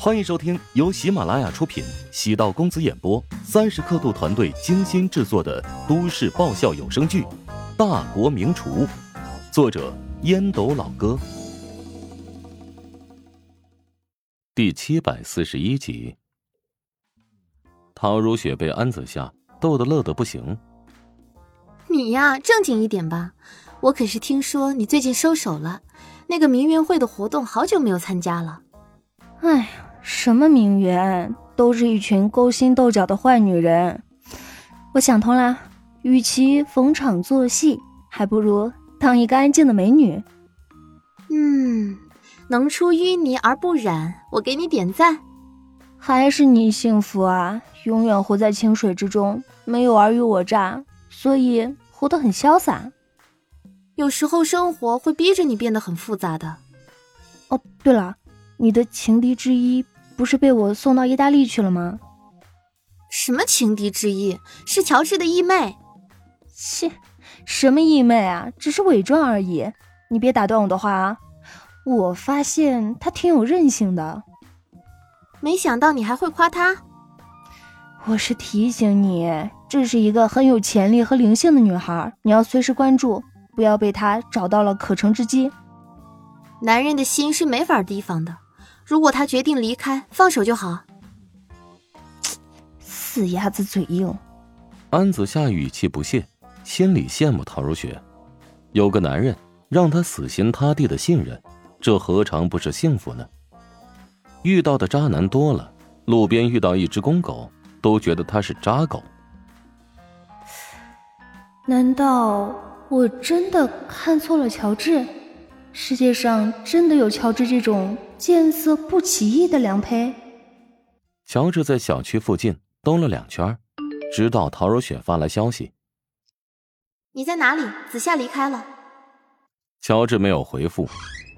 欢迎收听由喜马拉雅出品、喜道公子演播、三十刻度团队精心制作的都市爆笑有声剧《大国名厨》，作者烟斗老哥，第七百四十一集。陶如雪被安子夏逗得乐得不行。你呀，正经一点吧！我可是听说你最近收手了，那个名媛会的活动好久没有参加了。哎呀！什么名媛，都是一群勾心斗角的坏女人。我想通了，与其逢场作戏，还不如当一个安静的美女。嗯，能出淤泥而不染，我给你点赞。还是你幸福啊，永远活在清水之中，没有尔虞我诈，所以活得很潇洒。有时候生活会逼着你变得很复杂的。哦，对了，你的情敌之一。不是被我送到意大利去了吗？什么情敌之意？是乔治的义妹。切，什么义妹啊？只是伪装而已。你别打断我的话啊！我发现他挺有韧性的。没想到你还会夸她。我是提醒你，这是一个很有潜力和灵性的女孩，你要随时关注，不要被她找到了可乘之机。男人的心是没法提防的。如果他决定离开，放手就好。死鸭子嘴硬。安子夏语气不屑，心里羡慕陶如雪，有个男人让她死心塌地的信任，这何尝不是幸福呢？遇到的渣男多了，路边遇到一只公狗，都觉得他是渣狗。难道我真的看错了乔治？世界上真的有乔治这种见色不起意的良配？乔治在小区附近兜了两圈，直到陶如雪发来消息：“你在哪里？子夏离开了。”乔治没有回复，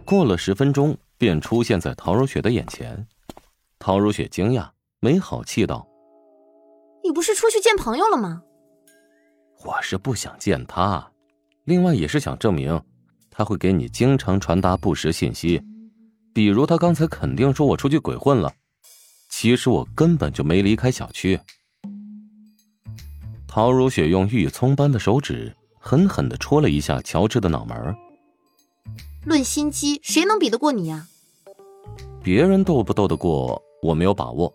过了十分钟便出现在陶如雪的眼前。陶如雪惊讶，没好气道：“你不是出去见朋友了吗？”“我是不想见他，另外也是想证明。”他会给你经常传达不实信息，比如他刚才肯定说我出去鬼混了，其实我根本就没离开小区。陶如雪用玉葱般的手指狠狠的戳了一下乔治的脑门。论心机，谁能比得过你呀？别人斗不斗得过我没有把握，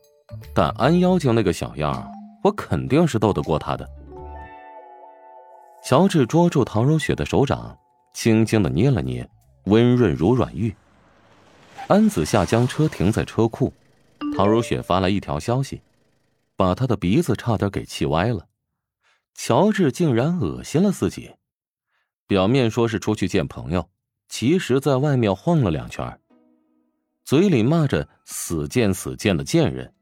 但安妖精那个小样，我肯定是斗得过他的。乔治捉住陶如雪的手掌。轻轻的捏了捏，温润如软玉。安子夏将车停在车库，陶如雪发来一条消息，把他的鼻子差点给气歪了。乔治竟然恶心了自己，表面说是出去见朋友，其实在外面晃了两圈，嘴里骂着“死贱死贱的贱人”，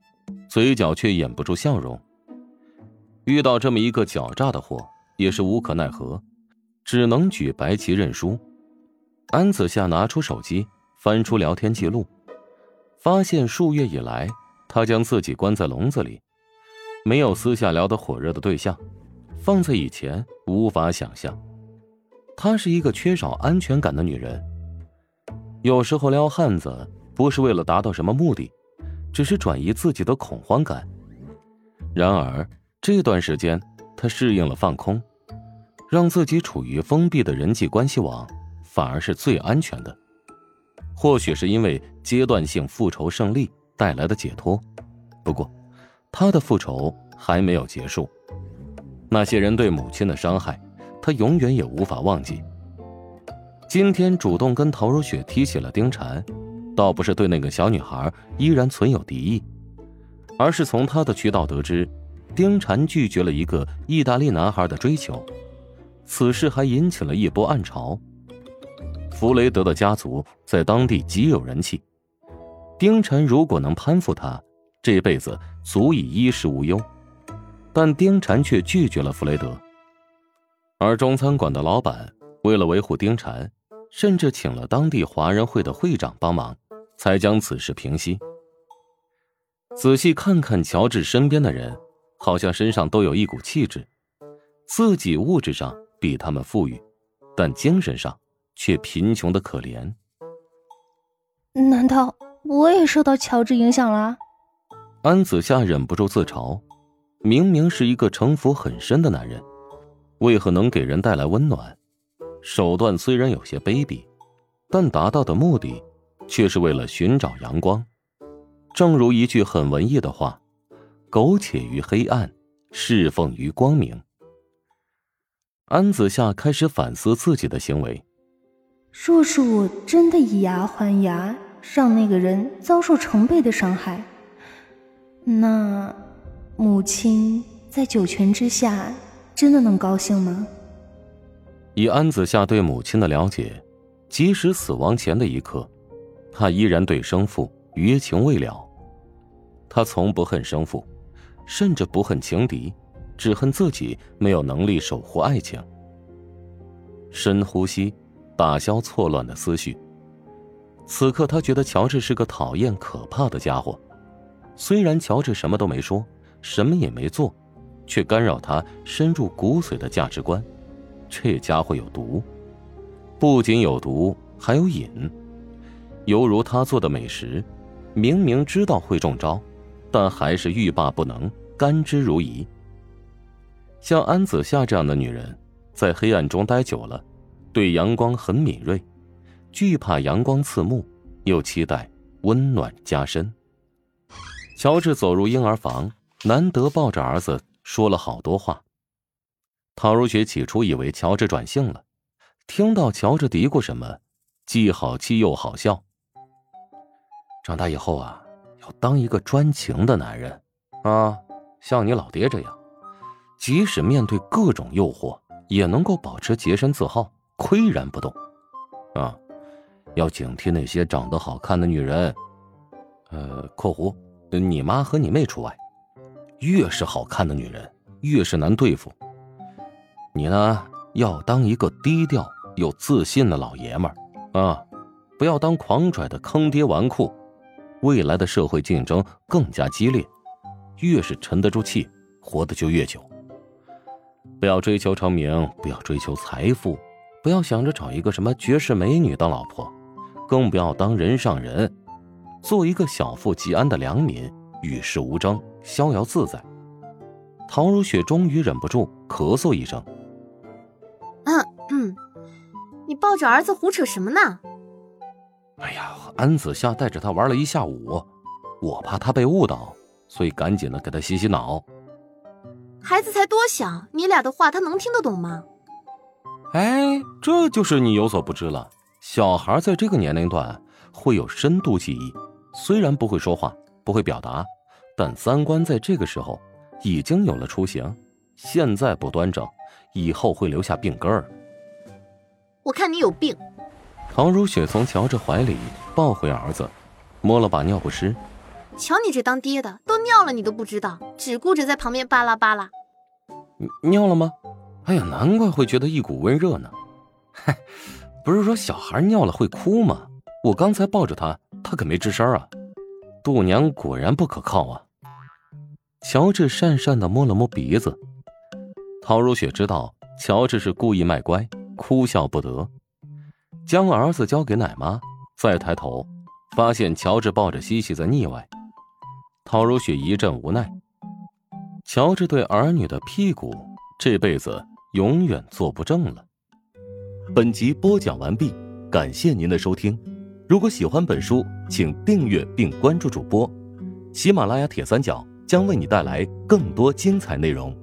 嘴角却掩不住笑容。遇到这么一个狡诈的货，也是无可奈何。只能举白旗认输。安子夏拿出手机，翻出聊天记录，发现数月以来，他将自己关在笼子里，没有私下聊得火热的对象。放在以前，无法想象。她是一个缺少安全感的女人。有时候撩汉子不是为了达到什么目的，只是转移自己的恐慌感。然而这段时间，她适应了放空。让自己处于封闭的人际关系网，反而是最安全的。或许是因为阶段性复仇胜利带来的解脱，不过，他的复仇还没有结束。那些人对母亲的伤害，他永远也无法忘记。今天主动跟陶如雪提起了丁婵，倒不是对那个小女孩依然存有敌意，而是从他的渠道得知，丁婵拒绝了一个意大利男孩的追求。此事还引起了一波暗潮。弗雷德的家族在当地极有人气，丁晨如果能攀附他，这辈子足以衣食无忧。但丁禅却拒绝了弗雷德，而中餐馆的老板为了维护丁禅，甚至请了当地华人会的会长帮忙，才将此事平息。仔细看看乔治身边的人，好像身上都有一股气质，自己物质上。比他们富裕，但精神上却贫穷的可怜。难道我也受到乔治影响了。安子夏忍不住自嘲：明明是一个城府很深的男人，为何能给人带来温暖？手段虽然有些卑鄙，但达到的目的却是为了寻找阳光。正如一句很文艺的话：“苟且于黑暗，侍奉于光明。”安子夏开始反思自己的行为。若是我真的以牙还牙，让那个人遭受成倍的伤害，那母亲在九泉之下真的能高兴吗？以安子夏对母亲的了解，即使死亡前的一刻，他依然对生父余情未了。他从不恨生父，甚至不恨情敌，只恨自己没有能力守护爱情。深呼吸，打消错乱的思绪。此刻，他觉得乔治是个讨厌可怕的家伙。虽然乔治什么都没说，什么也没做，却干扰他深入骨髓的价值观。这家伙有毒，不仅有毒，还有瘾。犹如他做的美食，明明知道会中招，但还是欲罢不能，甘之如饴。像安子夏这样的女人，在黑暗中待久了，对阳光很敏锐，惧怕阳光刺目，又期待温暖加深。乔治走入婴儿房，难得抱着儿子说了好多话。陶如雪起初以为乔治转性了，听到乔治嘀咕什么，既好气又好笑。长大以后啊，要当一个专情的男人，啊，像你老爹这样，即使面对各种诱惑，也能够保持洁身自好，岿然不动。啊，要警惕那些长得好看的女人，呃（括弧你妈和你妹除外），越是好看的女人，越是难对付。你呢，要当一个低调又自信的老爷们儿，啊，不要当狂拽的坑爹纨绔。未来的社会竞争更加激烈，越是沉得住气，活得就越久。不要追求成名，不要追求财富，不要想着找一个什么绝世美女当老婆，更不要当人上人，做一个小富即安的良民，与世无争，逍遥自在。陶如雪终于忍不住咳嗽一声。嗯嗯，你抱着儿子胡扯什么呢？哎呀，安子夏带着他玩了一下午，我怕他被误导，所以赶紧的给他洗洗脑。孩子才多小，你俩的话他能听得懂吗？哎，这就是你有所不知了。小孩在这个年龄段会有深度记忆，虽然不会说话，不会表达，但三观在这个时候已经有了雏形。现在不端正，以后会留下病根儿。我看你有病。唐如雪从乔治怀里抱回儿子，摸了把尿不湿。瞧你这当爹的，都尿了你都不知道，只顾着在旁边巴拉巴拉。尿了吗？哎呀，难怪会觉得一股温热呢。嗨，不是说小孩尿了会哭吗？我刚才抱着他，他可没吱声啊。度娘果然不可靠啊。乔治讪讪的摸了摸鼻子。陶如雪知道乔治是故意卖乖。哭笑不得，将儿子交给奶妈，再抬头，发现乔治抱着西西在腻歪。陶如雪一阵无奈。乔治对儿女的屁股，这辈子永远坐不正了。本集播讲完毕，感谢您的收听。如果喜欢本书，请订阅并关注主播。喜马拉雅铁三角将为你带来更多精彩内容。